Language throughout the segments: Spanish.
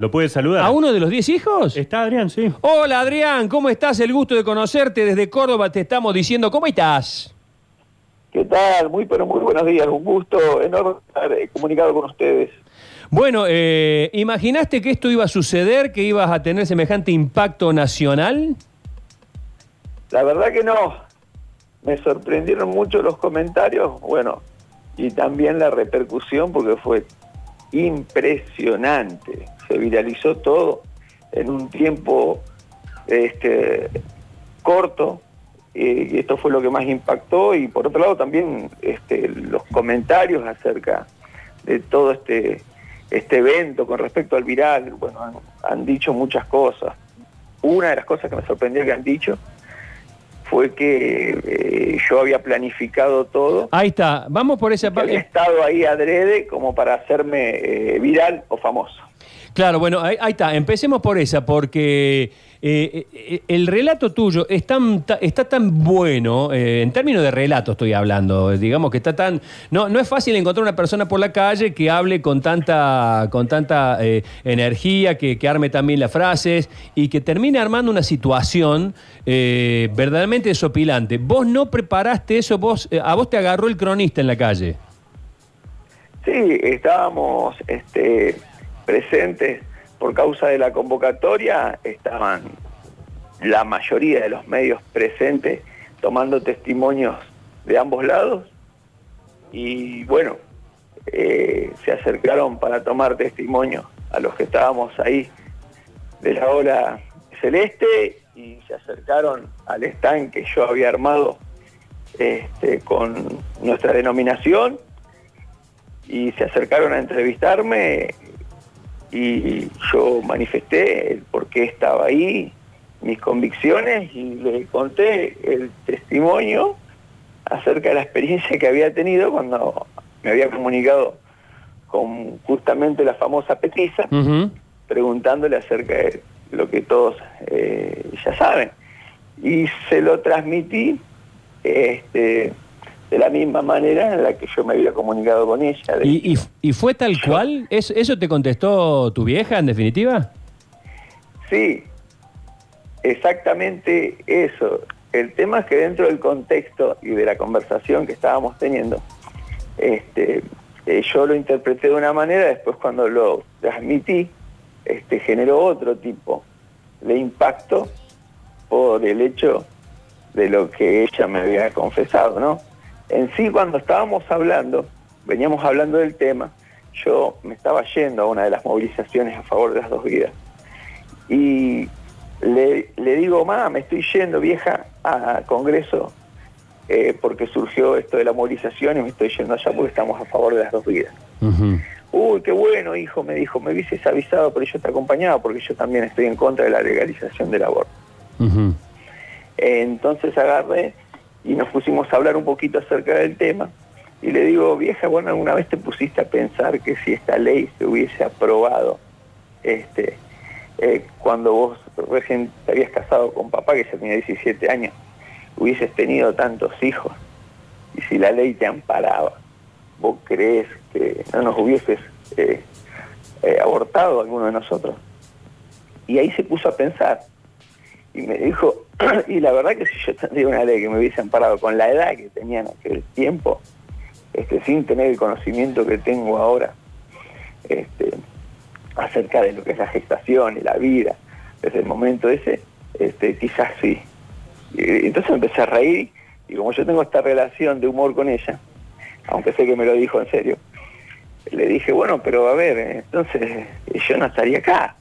¿Lo puedes saludar? ¿A uno de los 10 hijos? Está Adrián, sí. Hola Adrián, ¿cómo estás? El gusto de conocerte desde Córdoba. Te estamos diciendo, ¿cómo estás? ¿Qué tal? Muy, pero muy buenos días. Un gusto enorme estar eh, comunicado con ustedes. Bueno, eh, ¿imaginaste que esto iba a suceder, que ibas a tener semejante impacto nacional? La verdad que no. Me sorprendieron mucho los comentarios, bueno, y también la repercusión porque fue impresionante. Se viralizó todo en un tiempo este, corto y esto fue lo que más impactó y por otro lado también este, los comentarios acerca de todo este este evento con respecto al viral, bueno, han, han dicho muchas cosas. Una de las cosas que me sorprendió que han dicho fue que eh, yo había planificado todo. Ahí está, vamos por esa parte. estado ahí adrede como para hacerme eh, viral o famoso. Claro, bueno, ahí, ahí está, empecemos por esa, porque eh, eh, el relato tuyo está tan bueno, eh, en términos de relato estoy hablando, digamos que está tan... No, no es fácil encontrar una persona por la calle que hable con tanta, con tanta eh, energía, que, arme también las frases y que termine armando una situación eh, verdaderamente desopilante. Vos no preparaste eso, vos, eh, a vos te agarró el cronista en la calle. Sí, estábamos este, presentes por causa de la convocatoria, estaban la mayoría de los medios presentes tomando testimonios de ambos lados. Y bueno, eh, se acercaron para tomar testimonio a los que estábamos ahí de la ola celeste y se acercaron al stand que yo había armado este, con nuestra denominación y se acercaron a entrevistarme y yo manifesté el por qué estaba ahí, mis convicciones y le conté el testimonio acerca de la experiencia que había tenido cuando me había comunicado con justamente la famosa Petiza, Ujú. preguntándole acerca de lo que todos eh, ya saben. Y se lo transmití este, de la misma manera en la que yo me había comunicado con ella. de- ¿Y, y- y fue tal cual? ¿Es- ¿Eso te contestó tu vieja en definitiva? Sí, exactamente eso. El tema es que dentro del contexto y de la conversación que estábamos teniendo, este, eh, yo lo interpreté de una manera, después cuando lo transmití, este, generó otro tipo de impacto por el hecho de lo que ella me había confesado, ¿no? En sí, cuando estábamos hablando, veníamos hablando del tema, yo me estaba yendo a una de las movilizaciones a favor de las dos vidas y le, le digo, mamá, me estoy yendo vieja a Congreso eh, porque surgió esto de la movilización y me estoy yendo allá porque estamos a favor de las dos vidas. Uy, qué bueno, hijo, me dijo, me hubieses avisado, pero yo te acompañaba porque yo también estoy en contra de la legalización del aborto. Entonces agarré y nos pusimos a hablar un poquito acerca del tema. Y le digo, vieja, bueno, alguna vez te pusiste a pensar que si esta ley se hubiese aprobado este, eh, cuando vos recién te habías casado con papá, que ya tenía 17 años, hubieses tenido tantos hijos, y si la ley te amparaba, ¿vos crees que no nos hubieses eh, eh, abortado alguno de nosotros? Y ahí se puso a pensar y me dijo, y la verdad que si yo tendría una ley que me hubiese amparado con la edad que tenía en aquel tiempo, este, sin tener el conocimiento que tengo ahora, este, acerca de lo que es la gestación y la vida, desde el momento ese, este, quizás sí. Y entonces empecé a reír, y como yo tengo esta relación de humor con ella, aunque sé que me lo dijo en serio, le dije, bueno, pero a ver, entonces yo no estaría acá,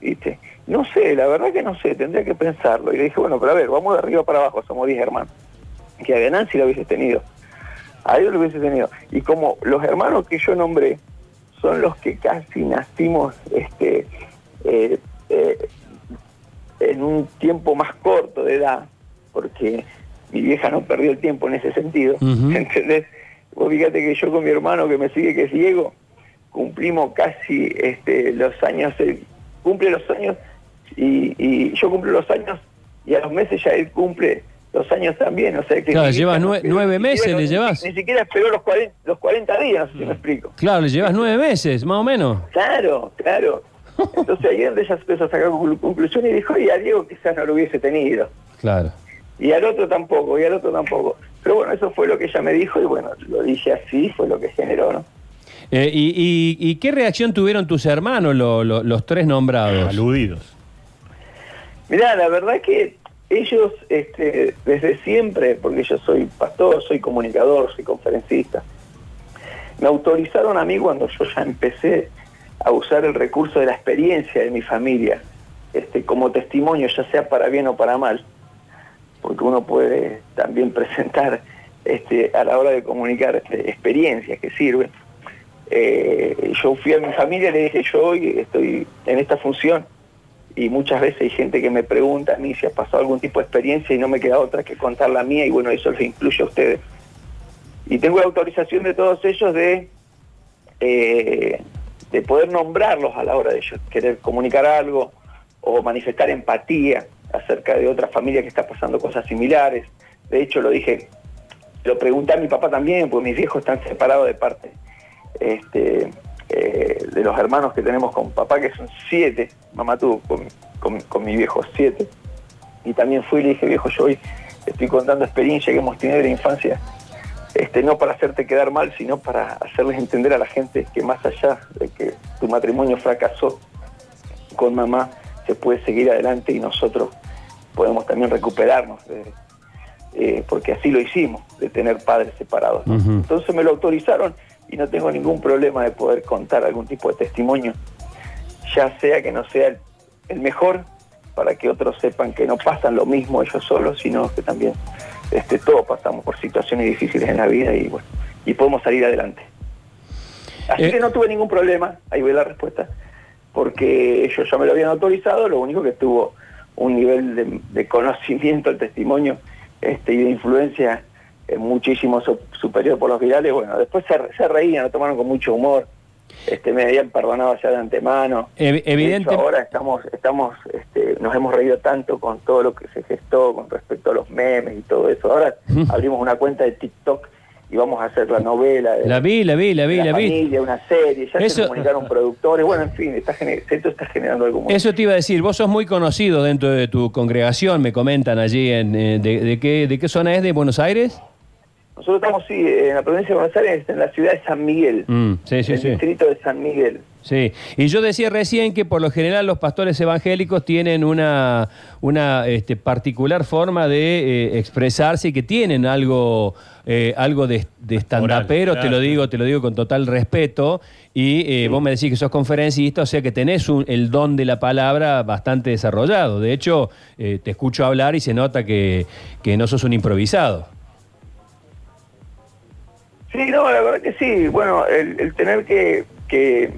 ¿viste? No sé, la verdad que no sé, tendría que pensarlo. Y le dije, bueno, pero a ver, vamos de arriba para abajo, somos 10 hermanos. Que a Nancy lo hubiese tenido, a Dios lo hubiese tenido. Y como los hermanos que yo nombré son los que casi nacimos este, eh, eh, en un tiempo más corto de edad, porque mi vieja no perdió el tiempo en ese sentido, Ujú. ¿entendés? Vos fíjate que yo con mi hermano que me sigue, que es Diego, cumplimos casi este, los años, él cumple los años y, y yo cumplo los años y a los meses ya él cumple los años también, o sea que... Claro, llevas nue- nueve meses, le ni- llevas. Ni, siquiera esperó los 40, los 40 días, no sé si me explico. Claro, le llevas nueve meses, más o menos. Claro, claro. Entonces ahí es donde ella empezó a sacar conclu- conclusiones y dijo, y a Diego quizás no lo hubiese tenido. Claro. Y al otro tampoco, y al otro tampoco. Pero bueno, eso fue lo que ella me dijo y bueno, lo dije así, fue lo que generó, ¿no? Eh, y, y- y qué reacción tuvieron tus hermanos, lo- lo- los tres nombrados? Aludidos. Mirá, la verdad que ellos este, desde siempre, porque yo soy pastor, soy comunicador, soy conferencista, me autorizaron a mí cuando yo ya empecé a usar el recurso de la experiencia de mi familia este, como testimonio, ya sea para bien o para mal, porque uno puede también presentar este, a la hora de comunicar experiencias que sirven. Eh, yo fui a mi familia y le dije, yo hoy estoy en esta función y muchas veces hay gente que me pregunta a mí si ha pasado algún tipo de experiencia y no me queda otra que contar la mía y bueno, eso les incluye a ustedes. Y tengo la autorización de todos ellos de, eh, de poder nombrarlos a la hora de ellos querer comunicar algo o manifestar empatía acerca de otra familia que está pasando cosas similares. De hecho, lo dije, lo pregunté a mi papá también, porque mis viejos están separados de parte este, eh, de los hermanos que tenemos con papá, que son siete. Mamá tuvo con, con- con mi viejo siete. Y también fui y le dije, viejo, yo hoy estoy contando experiencia que hemos tenido de la infancia, este, no para hacerte quedar mal, sino para hacerles entender a la gente que más allá de que tu matrimonio fracasó con mamá, se puede seguir adelante y nosotros podemos también recuperarnos, de- eh, porque así lo hicimos, de tener padres separados. ¿no? Entonces me lo autorizaron y no tengo ningún problema de poder contar algún tipo de testimonio, ya sea que no sea el, el mejor, para que otros sepan que no pasan lo mismo ellos solos, sino que también este, todos pasamos por situaciones difíciles en la vida y bueno, y podemos salir adelante. Así Eh. que no tuve ningún problema, ahí ve la respuesta, porque ellos ya me lo habían autorizado, lo único que tuvo un nivel de, de conocimiento, el testimonio este, y de influencia eh, muchísimo su- superior por los virales, bueno, después se, se reían, lo tomaron con mucho humor, este, me habían perdonado ya de antemano. Ev- De hecho, evidente- ahora estamos, estamos, este, nos hemos reído tanto con todo lo que se gestó con respecto a los memes y todo eso. Ahora abrimos una cuenta de TikTok y vamos a hacer la novela de La vi, la vi, la vi, la, la vi. familia, una serie, ya Eso- se comunicaron productores, bueno, en fin, está esto está generando algo muy Eso te iba a decir, vos sos muy conocido dentro de tu congregación, me comentan allí, en, eh, de, de qué, ¿de qué zona es? ¿De Buenos Aires? Nosotros estamos, sí, en la provincia de Buenos Aires, en la ciudad de San Miguel, Mm, sí, sí, el sí. distrito de San Miguel. Sí, y yo decía recién que por lo general los pastores evangélicos tienen una, una este, particular forma de eh, expresarse y que tienen algo, eh, algo de, de stand-upero, te lo claro. digo, te lo digo con total respeto, y eh, vos me decís que sos conferencista, o sea que tenés un- el don de la palabra bastante desarrollado. De hecho, eh, te escucho hablar y se nota que, que no sos un improvisado. Sí, no, la verdad que sí. Bueno, el, tener que, que,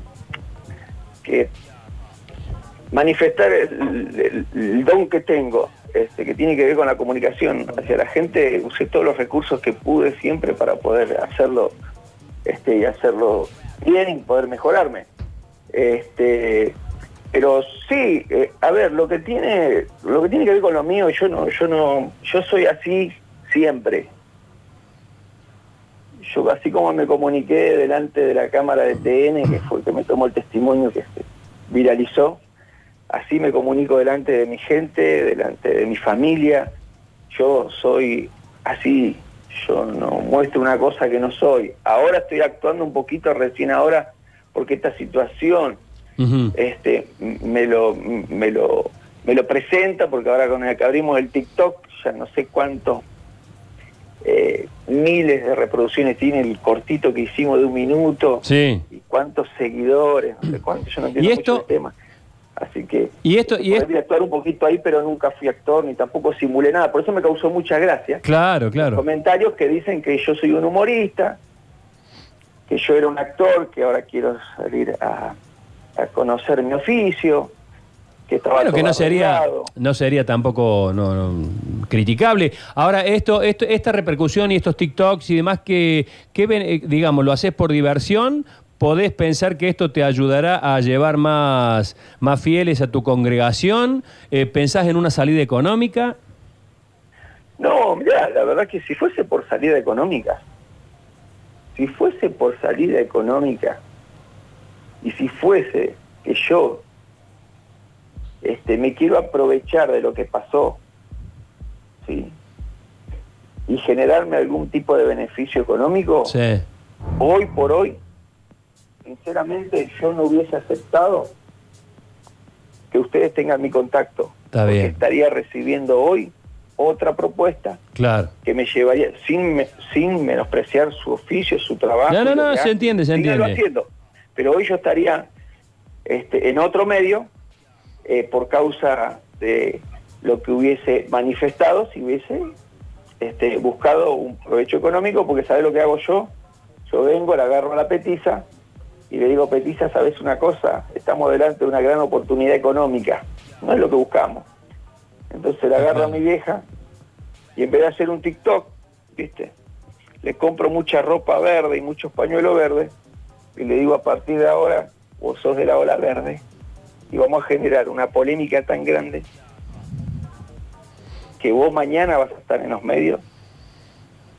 manifestar el don que tengo, este, que tiene que ver con la comunicación hacia la gente, usé todos los recursos que pude siempre para poder hacerlo este, y hacerlo bien y poder mejorarme. Este, pero sí, eh, a ver, lo que tiene, lo que tiene que ver con lo mío, yo no, yo no, yo soy así siempre yo así como me comuniqué delante de la cámara de TN, que fue el que me tomó el testimonio que se viralizó, así me comunico delante de mi gente, delante de mi familia. Yo soy así, yo no muestro una cosa que no soy. Ahora estoy actuando un poquito recién ahora porque esta situación este me lo me lo me lo presenta porque ahora con el que abrimos el TikTok ya no sé cuántos eh, miles de reproducciones tiene el cortito que hicimos de un minuto Sí. y cuántos seguidores no sé cuántos yo no entiendo Y esto- mucho el tema así que Y esto, y actuar un poquito ahí pero nunca fui actor ni tampoco simulé nada por eso me causó mucha gracia claro, claro. comentarios que dicen que yo soy un humorista, que yo era un actor, que ahora quiero salir a, a conocer mi oficio, que estaba Bueno, que no sería, no sería tampoco no, no, criticable. Ahora, esto, esto, esta repercusión y estos TikToks y demás, que, que eh, digamos, lo haces por diversión, podés pensar que esto te ayudará a llevar más, más fieles a tu congregación, Eh, pensás en una salida económica. No, mira, la verdad que si fuese por salida económica, si fuese por salida económica, y si fuese que yo este, me quiero aprovechar de lo que pasó, ¿sí? Y generarme algún tipo de beneficio económico, Sí. hoy por hoy, sinceramente yo no hubiese aceptado que ustedes tengan mi contacto. Está porque estaría recibiendo hoy otra propuesta Claro. que me llevaría, sin, me- sin menospreciar su oficio, su trabajo. No, no, no, se entiende, se entiende. haciendo. Pero hoy yo estaría este, en otro medio eh, por causa de lo que hubiese manifestado si hubiese este, buscado un provecho económico, porque ¿sabes lo que hago yo? Yo vengo, le agarro a la petiza y le digo, petiza, ¿sabes una cosa? Estamos delante de una gran oportunidad económica, no es lo que buscamos. Entonces le agarro a mi vieja y en vez de hacer un TikTok, ¿viste? Le compro mucha ropa verde y muchos pañuelos verdes y le digo a partir de ahora, vos sos de la ola verde y vamos a generar una polémica tan grande que vos mañana vas a estar en los medios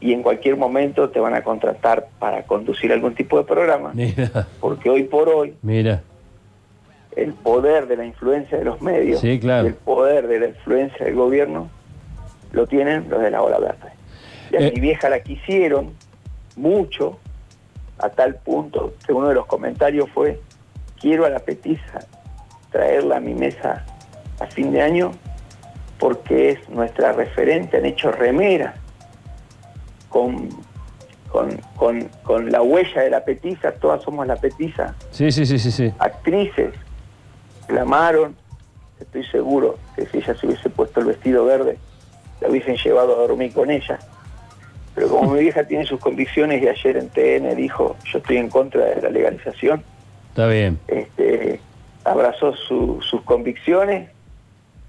y en cualquier momento te van a contratar para conducir algún tipo de programa, Mira, porque hoy por hoy mira. el poder de la influencia de los medios Sí, claro. el poder de la influencia del gobierno lo tienen los de la ola verde. Y a Eh. mi vieja la quisieron mucho, a tal punto que uno de los comentarios fue, quiero a la petiza traerla a mi mesa a fin de año porque es nuestra referente, han hecho remera con, con, con, con la huella de la petiza, todas somos la petiza, Sí, sí, sí, sí, sí. actrices clamaron, estoy seguro que si ella se hubiese puesto el vestido verde, la hubiesen llevado a dormir con ella. Pero como mi vieja tiene sus convicciones y ayer en TN dijo, yo estoy en contra de la legalización, Está bien. este, abrazó su- sus convicciones,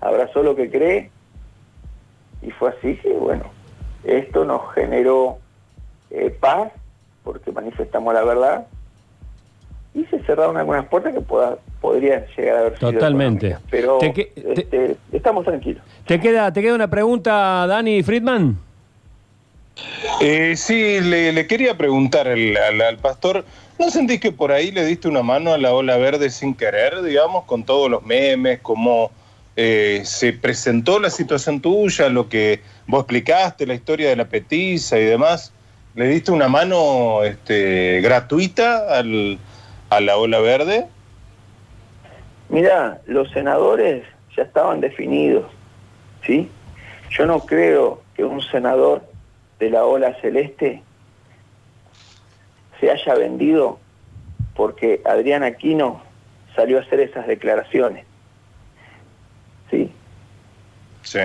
abrazó lo que cree, y fue así que, bueno, esto nos generó eh, paz, porque manifestamos la verdad, y se cerraron algunas puertas que pueda- podrían llegar a haber sido Totalmente. económicas. Pero Te que- te- este, estamos tranquilos. ¿Te queda, ¿Te queda una pregunta, Dani Friedman? Eh, sí, le, le quería preguntar al, al- al pastor, ¿no sentís que por ahí le diste una mano a la ola verde sin querer, digamos, con todos los memes, cómo eh, se presentó la situación tuya, lo que vos explicaste, la historia de la petiza y demás? ¿Le diste una mano este, gratuita al, a la ola verde? Mira, los senadores ya estaban definidos, ¿sí? Yo no creo que un senador de la ola celeste se haya vendido porque Adrián Aquino salió a hacer esas declaraciones, ¿sí? Sí.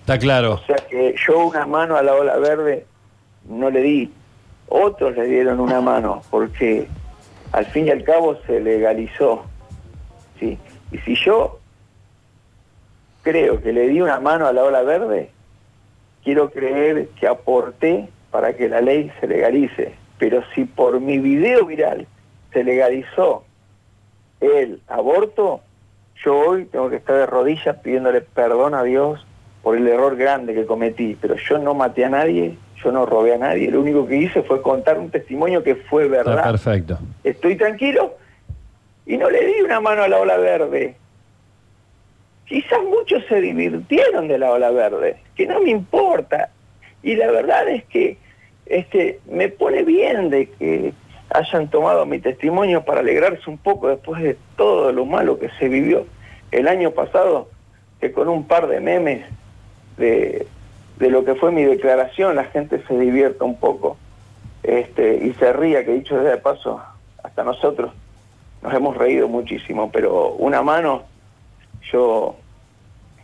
Está claro. O sea que yo una mano a la ola verde no le di, otros le dieron una mano, porque al fin y al cabo se legalizó. ¿sí? Y si yo creo que le di una mano a la ola verde, quiero creer que aporté para que la ley se legalice. Pero si por mi video viral se legalizó el aborto, yo hoy tengo que estar de rodillas pidiéndole perdón a Dios por el error grande que cometí. Pero yo no maté a nadie, yo no robé a nadie. Lo único que hice fue contar un testimonio que fue Está verdad. perfecto. Estoy tranquilo y no le di una mano a la ola verde. Quizás muchos se divirtieron de la ola verde, que no me importa. Y la verdad es que este, me pone bien de que hayan tomado mi testimonio para alegrarse un poco después de todo lo malo que se vivió el año pasado, que con un par de memes de, de lo que fue mi declaración la gente se divierta un poco este, y se ría, que dicho sea de paso, hasta nosotros nos hemos reído muchísimo, pero una mano yo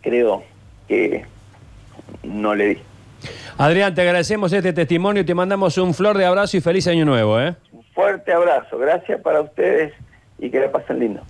creo que no le di. Adrián, te agradecemos este testimonio y te mandamos un flor de abrazo y feliz año nuevo, ¿eh? Un fuerte abrazo, gracias para ustedes y que la pasen lindo.